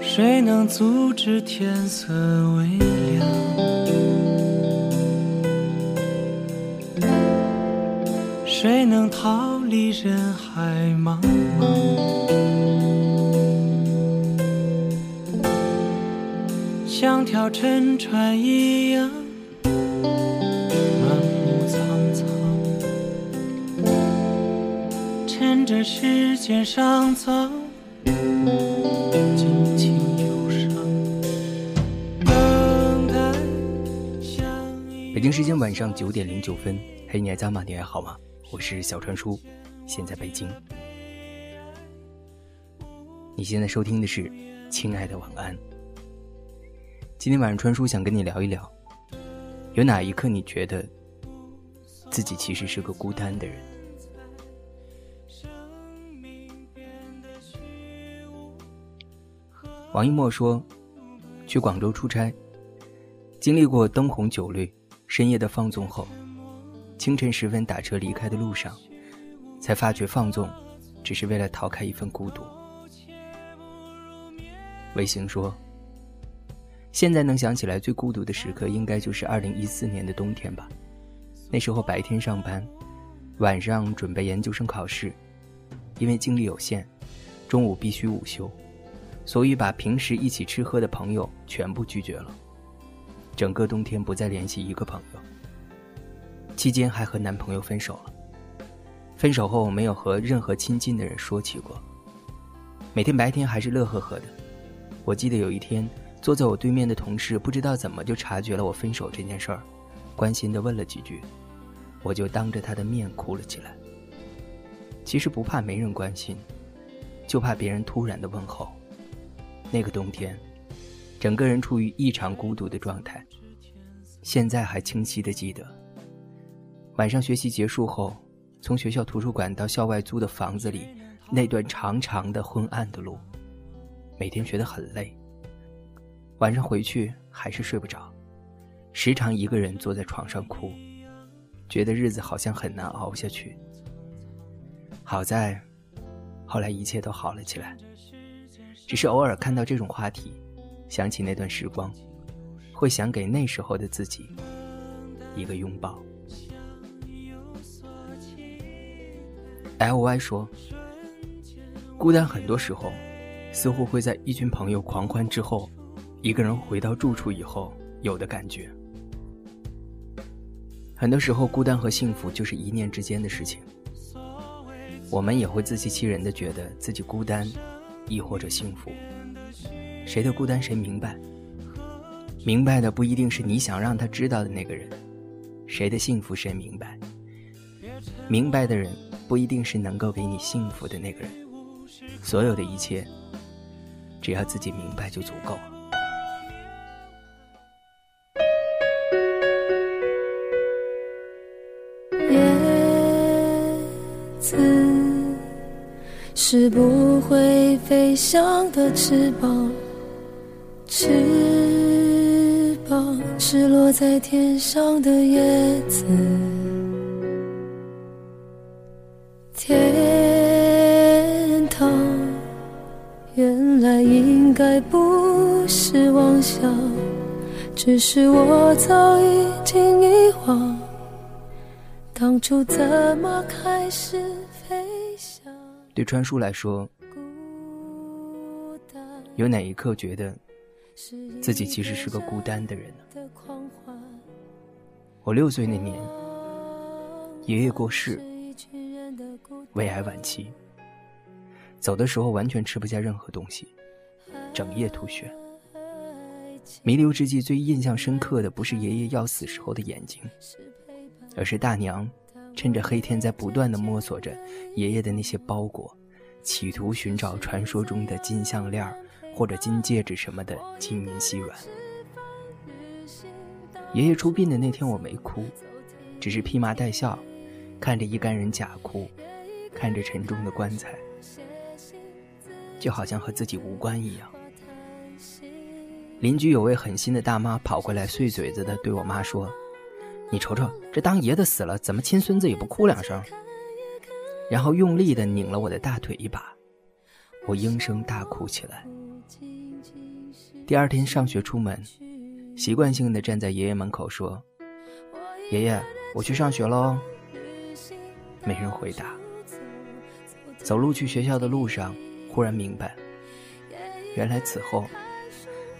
谁能阻止天色微亮？谁能逃离人海茫茫？像条沉船一样，满目苍苍，趁着时间尚早。北京时间晚上九点零九分，嘿，你还在吗？你还好吗？我是小川叔，现在北京。你现在收听的是《亲爱的晚安》。今天晚上川叔想跟你聊一聊，有哪一刻你觉得自己其实是个孤单的人？王一墨说：“去广州出差，经历过灯红酒绿、深夜的放纵后，清晨时分打车离开的路上，才发觉放纵，只是为了逃开一份孤独。”卫星说：“现在能想起来最孤独的时刻，应该就是二零一四年的冬天吧。那时候白天上班，晚上准备研究生考试，因为精力有限，中午必须午休。”所以把平时一起吃喝的朋友全部拒绝了，整个冬天不再联系一个朋友。期间还和男朋友分手了，分手后没有和任何亲近的人说起过。每天白天还是乐呵呵的。我记得有一天，坐在我对面的同事不知道怎么就察觉了我分手这件事儿，关心的问了几句，我就当着他的面哭了起来。其实不怕没人关心，就怕别人突然的问候。那个冬天，整个人处于异常孤独的状态。现在还清晰的记得，晚上学习结束后，从学校图书馆到校外租的房子里，那段长长的昏暗的路，每天觉得很累。晚上回去还是睡不着，时常一个人坐在床上哭，觉得日子好像很难熬下去。好在，后来一切都好了起来。只是偶尔看到这种话题，想起那段时光，会想给那时候的自己一个拥抱。L Y 说：“孤单很多时候，似乎会在一群朋友狂欢之后，一个人回到住处以后有的感觉。很多时候，孤单和幸福就是一念之间的事情。我们也会自欺欺人的觉得自己孤单。”亦或者幸福，谁的孤单谁明白。明白的不一定是你想让他知道的那个人，谁的幸福谁明白。明白的人不一定是能够给你幸福的那个人。所有的一切，只要自己明白就足够了。是不会飞翔的翅膀，翅膀是落在天上的叶子。天堂原来应该不是妄想，只是我早已经遗忘，当初怎么开始飞翔。对川叔来说，有哪一刻觉得自己其实是个孤单的人？我六岁那年，爷爷过世，胃癌晚期，走的时候完全吃不下任何东西，整夜吐血。弥留之际，最印象深刻的不是爷爷要死时候的眼睛，而是大娘。趁着黑天，在不断的摸索着爷爷的那些包裹，企图寻找传说中的金项链或者金戒指什么的，金银细软。爷爷出殡的那天，我没哭，只是披麻戴孝，看着一干人假哭，看着沉重的棺材，就好像和自己无关一样。邻居有位狠心的大妈跑过来，碎嘴子的对我妈说。你瞅瞅，这当爷的死了，怎么亲孙子也不哭两声？然后用力的拧了我的大腿一把，我应声大哭起来。第二天上学出门，习惯性的站在爷爷门口说：“爷爷，我去上学喽。”没人回答。走路去学校的路上，忽然明白，原来此后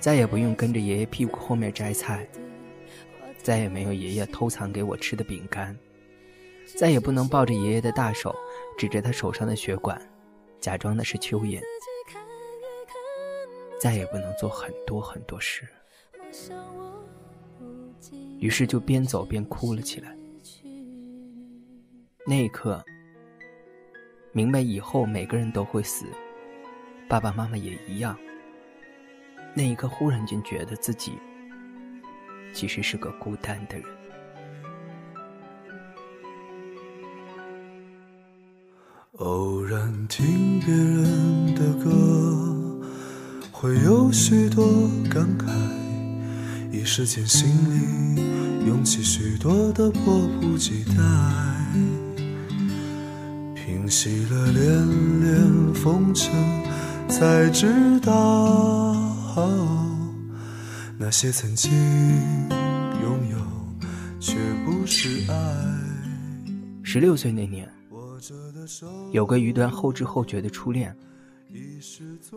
再也不用跟着爷爷屁股后面摘菜，再也没有爷爷偷藏给我吃的饼干，再也不能抱着爷爷的大手，指着他手上的血管，假装那是蚯蚓。再也不能做很多很多事，于是就边走边哭了起来。那一刻，明白以后每个人都会死，爸爸妈妈也一样。那一刻，忽然间觉得自己其实是个孤单的人。偶然听别人的歌。会有许多感慨，一时间心里涌起许多的迫不及待。平息了连连风尘，才知道那些曾经拥有，却不是爱。十六岁那年，有个一段后知后觉的初恋。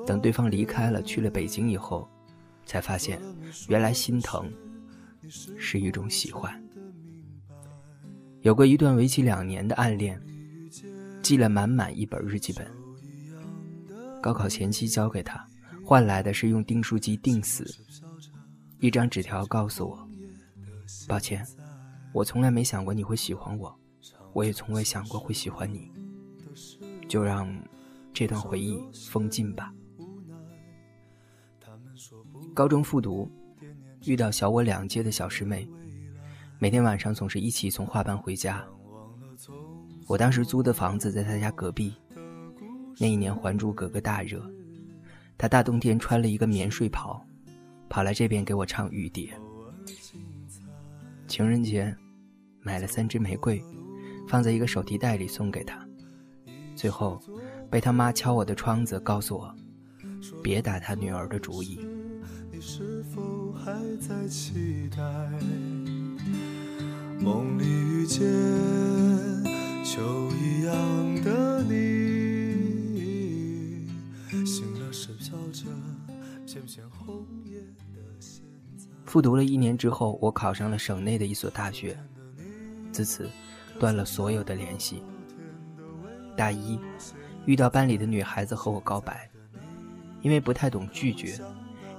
等对方离开了，去了北京以后，才发现，原来心疼是一种喜欢。有过一段为期两年的暗恋，记了满满一本日记本。高考前夕交给他，换来的是用订书机订死一张纸条，告诉我：抱歉，我从来没想过你会喜欢我，我也从未想过会喜欢你，就让。这段回忆封禁吧。高中复读，遇到小我两届的小师妹，每天晚上总是一起从画班回家。我当时租的房子在她家隔壁。那一年《还珠格格》大热，她大冬天穿了一个棉睡袍，跑来这边给我唱《雨蝶》。情人节，买了三支玫瑰，放在一个手提袋里送给她。最后。被他妈敲我的窗子，告诉我别打他女儿的主意。复读了一年之后，我考上了省内的一所大学，自此断了所有的联系。大一。遇到班里的女孩子和我告白，因为不太懂拒绝，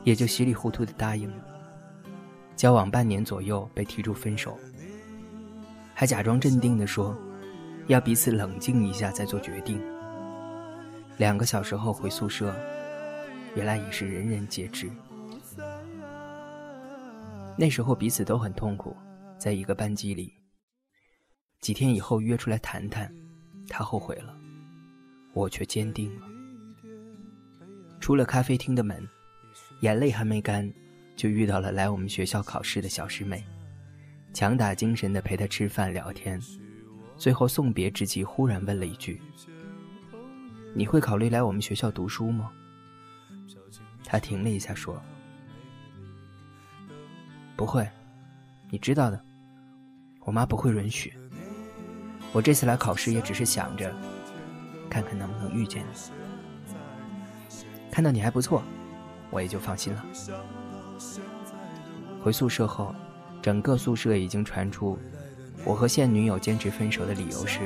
也就稀里糊涂的答应了。交往半年左右被提出分手，还假装镇定的说，要彼此冷静一下再做决定。两个小时后回宿舍，原来已是人人皆知。那时候彼此都很痛苦，在一个班级里。几天以后约出来谈谈，他后悔了。我却坚定了。出了咖啡厅的门，眼泪还没干，就遇到了来我们学校考试的小师妹，强打精神的陪她吃饭聊天，最后送别之际，忽然问了一句：“你会考虑来我们学校读书吗？”她停了一下说：“不会，你知道的，我妈不会允许。我这次来考试也只是想着。”看看能不能遇见你，看到你还不错，我也就放心了。回宿舍后，整个宿舍已经传出我和现女友坚持分手的理由是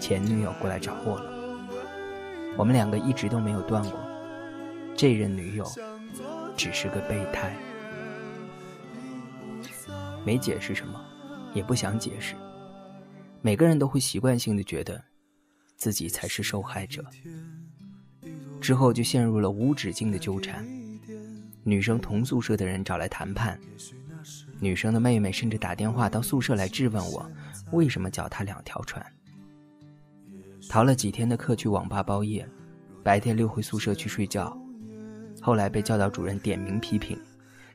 前女友过来找我了。我们两个一直都没有断过，这任女友只是个备胎。没解释什么，也不想解释。每个人都会习惯性的觉得。自己才是受害者，之后就陷入了无止境的纠缠。女生同宿舍的人找来谈判，女生的妹妹甚至打电话到宿舍来质问我，为什么脚踏两条船。逃了几天的课去网吧包夜，白天溜回宿舍去睡觉。后来被教导主任点名批评，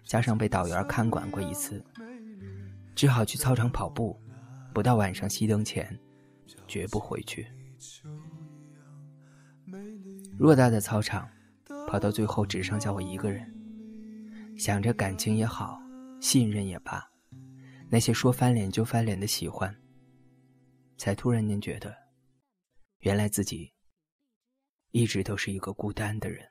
加上被导员看管过一次，只好去操场跑步，不到晚上熄灯前，绝不回去。偌大的操场，跑到最后只剩下我一个人。想着感情也好，信任也罢，那些说翻脸就翻脸的喜欢，才突然间觉得，原来自己一直都是一个孤单的人。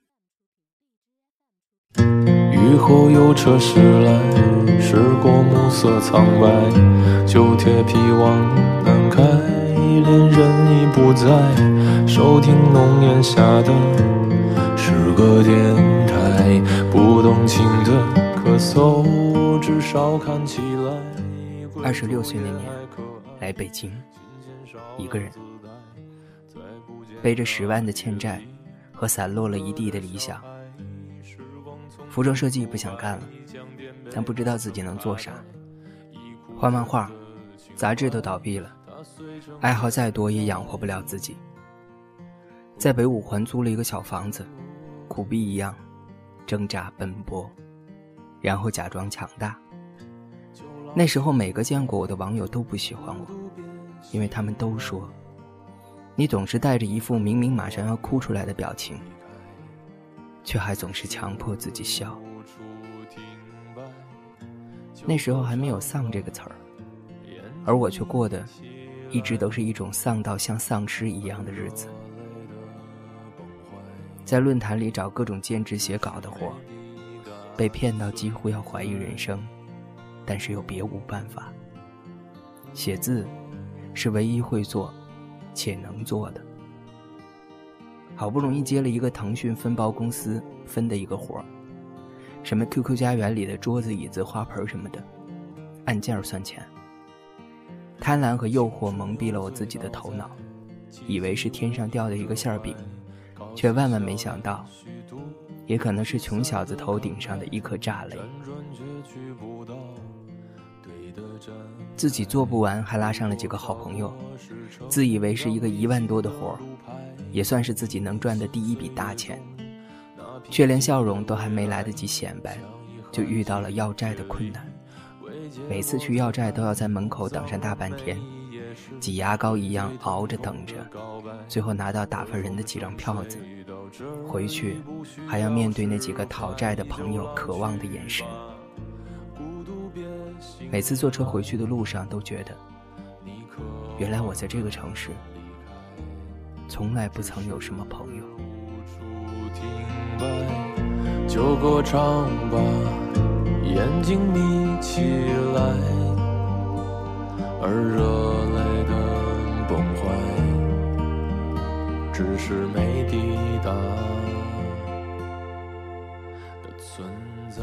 雨后有车驶来，驶过暮色苍白，旧铁皮往南开，恋人已不在，收听浓烟下的是个电台，不动情的咳嗽，至少看起来。二十六岁那年，来北京，一个人，背着十万的欠债和散落了一地的理想。服装设计不想干了，但不知道自己能做啥。画漫画，杂志都倒闭了，爱好再多也养活不了自己。在北五环租了一个小房子，苦逼一样，挣扎奔波，然后假装强大。那时候每个见过我的网友都不喜欢我，因为他们都说，你总是带着一副明明马上要哭出来的表情。却还总是强迫自己笑。那时候还没有“丧”这个词儿，而我却过得，一直都是一种丧到像丧尸一样的日子。在论坛里找各种兼职写稿的活，被骗到几乎要怀疑人生，但是又别无办法。写字，是唯一会做，且能做的。好不容易接了一个腾讯分包公司分的一个活儿，什么 QQ 家园里的桌子、椅子、花盆什么的，按件儿算钱。贪婪和诱惑蒙蔽了我自己的头脑，以为是天上掉的一个馅饼，却万万没想到，也可能是穷小子头顶上的一颗炸雷。自己做不完，还拉上了几个好朋友，自以为是一个一万多的活儿。也算是自己能赚的第一笔大钱，却连笑容都还没来得及显摆，就遇到了要债的困难。每次去要债都要在门口等上大半天，挤牙膏一样熬着等着，最后拿到打发人的几张票子，回去还要面对那几个讨债的朋友渴望的眼神。每次坐车回去的路上都觉得，原来我在这个城市。从来不曾有什么朋友。就歌唱吧，眼睛眯起来，而热泪的崩坏，只是没抵达的存在。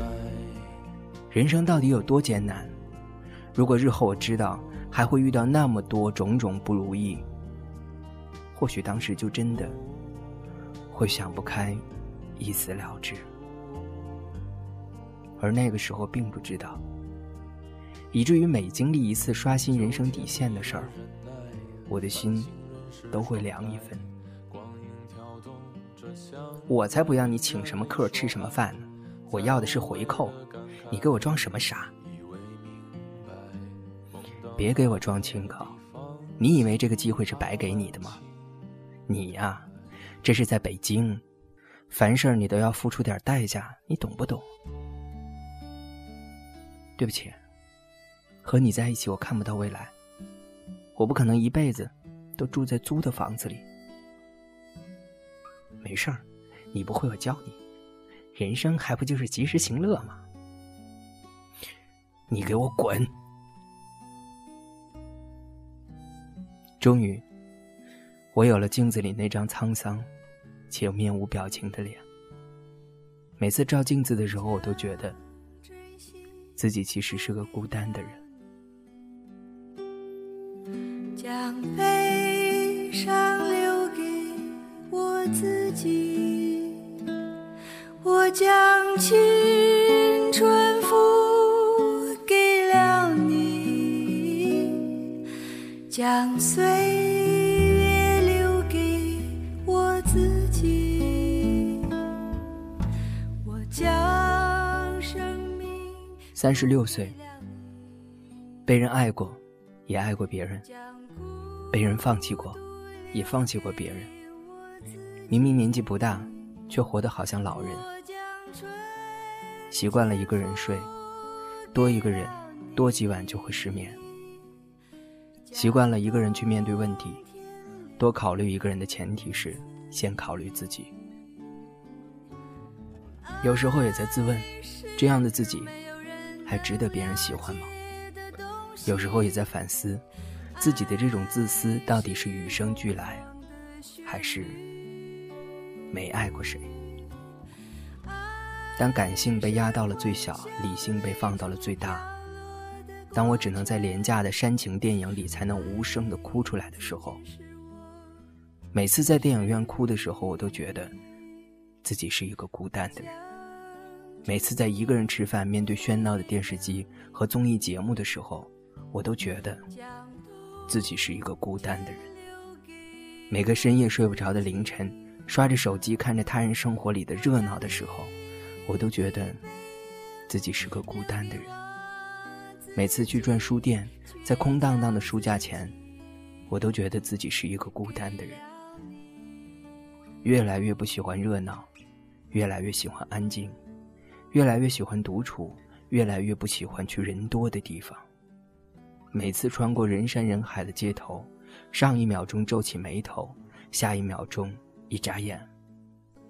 人生到底有多艰难？如果日后我知道还会遇到那么多种种不如意。或许当时就真的会想不开，一死了之。而那个时候并不知道，以至于每经历一次刷新人生底线的事儿，我的心都会凉一分。我才不要你请什么客吃什么饭呢，我要的是回扣。你给我装什么傻？别给我装清高，你以为这个机会是白给你的吗？你呀，这是在北京，凡事你都要付出点代价，你懂不懂？对不起，和你在一起我看不到未来，我不可能一辈子都住在租的房子里。没事儿，你不会我教你，人生还不就是及时行乐吗？你给我滚！终于。我有了镜子里那张沧桑且面无表情的脸。每次照镜子的时候，我都觉得自己其实是个孤单的人。将悲伤留给我自己，我将青春付给了你，将岁。三十六岁，被人爱过，也爱过别人；被人放弃过，也放弃过别人。明明年纪不大，却活得好像老人。习惯了一个人睡，多一个人，多几晚就会失眠。习惯了一个人去面对问题，多考虑一个人的前提是先考虑自己。有时候也在自问，这样的自己，还值得别人喜欢吗？有时候也在反思，自己的这种自私到底是与生俱来，还是没爱过谁？当感性被压到了最小，理性被放到了最大，当我只能在廉价的煽情电影里才能无声的哭出来的时候，每次在电影院哭的时候，我都觉得自己是一个孤单的人。每次在一个人吃饭，面对喧闹的电视机和综艺节目的时候。我都觉得自己是一个孤单的人。每个深夜睡不着的凌晨，刷着手机看着他人生活里的热闹的时候，我都觉得自己是个孤单的人。每次去转书店，在空荡荡的书架前，我都觉得自己是一个孤单的人。越来越不喜欢热闹，越来越喜欢安静，越来越喜欢独处，越来越不喜欢去人多的地方。每次穿过人山人海的街头，上一秒钟皱起眉头，下一秒钟一眨眼，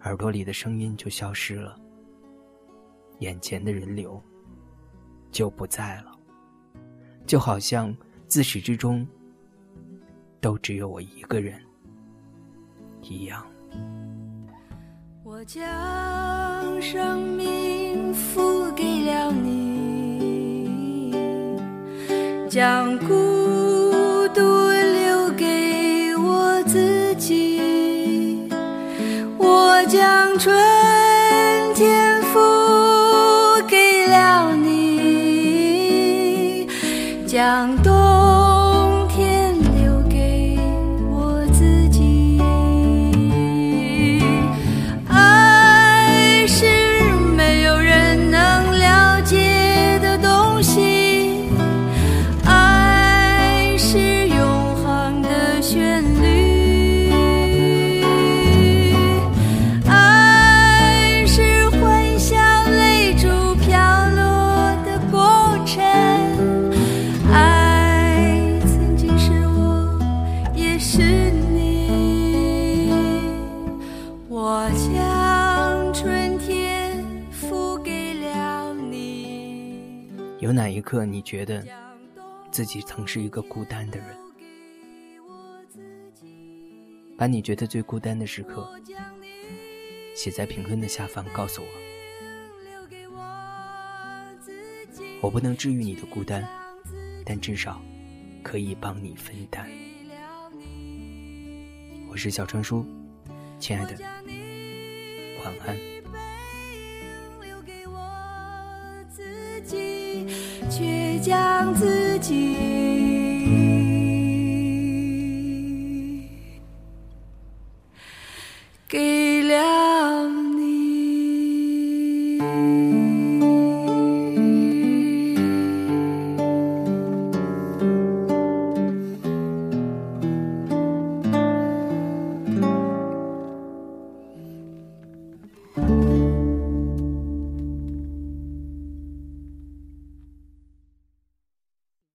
耳朵里的声音就消失了，眼前的人流就不在了，就好像自始至终都只有我一个人一样。我将生命付给了你。将孤独留给我自己，我将春天付给了你，将冬。有哪一刻你觉得自己曾是一个孤单的人？把你觉得最孤单的时刻写在评论的下方，告诉我。我不能治愈你的孤单，但至少可以帮你分担。我是小川叔，亲爱的，晚安。却将自己。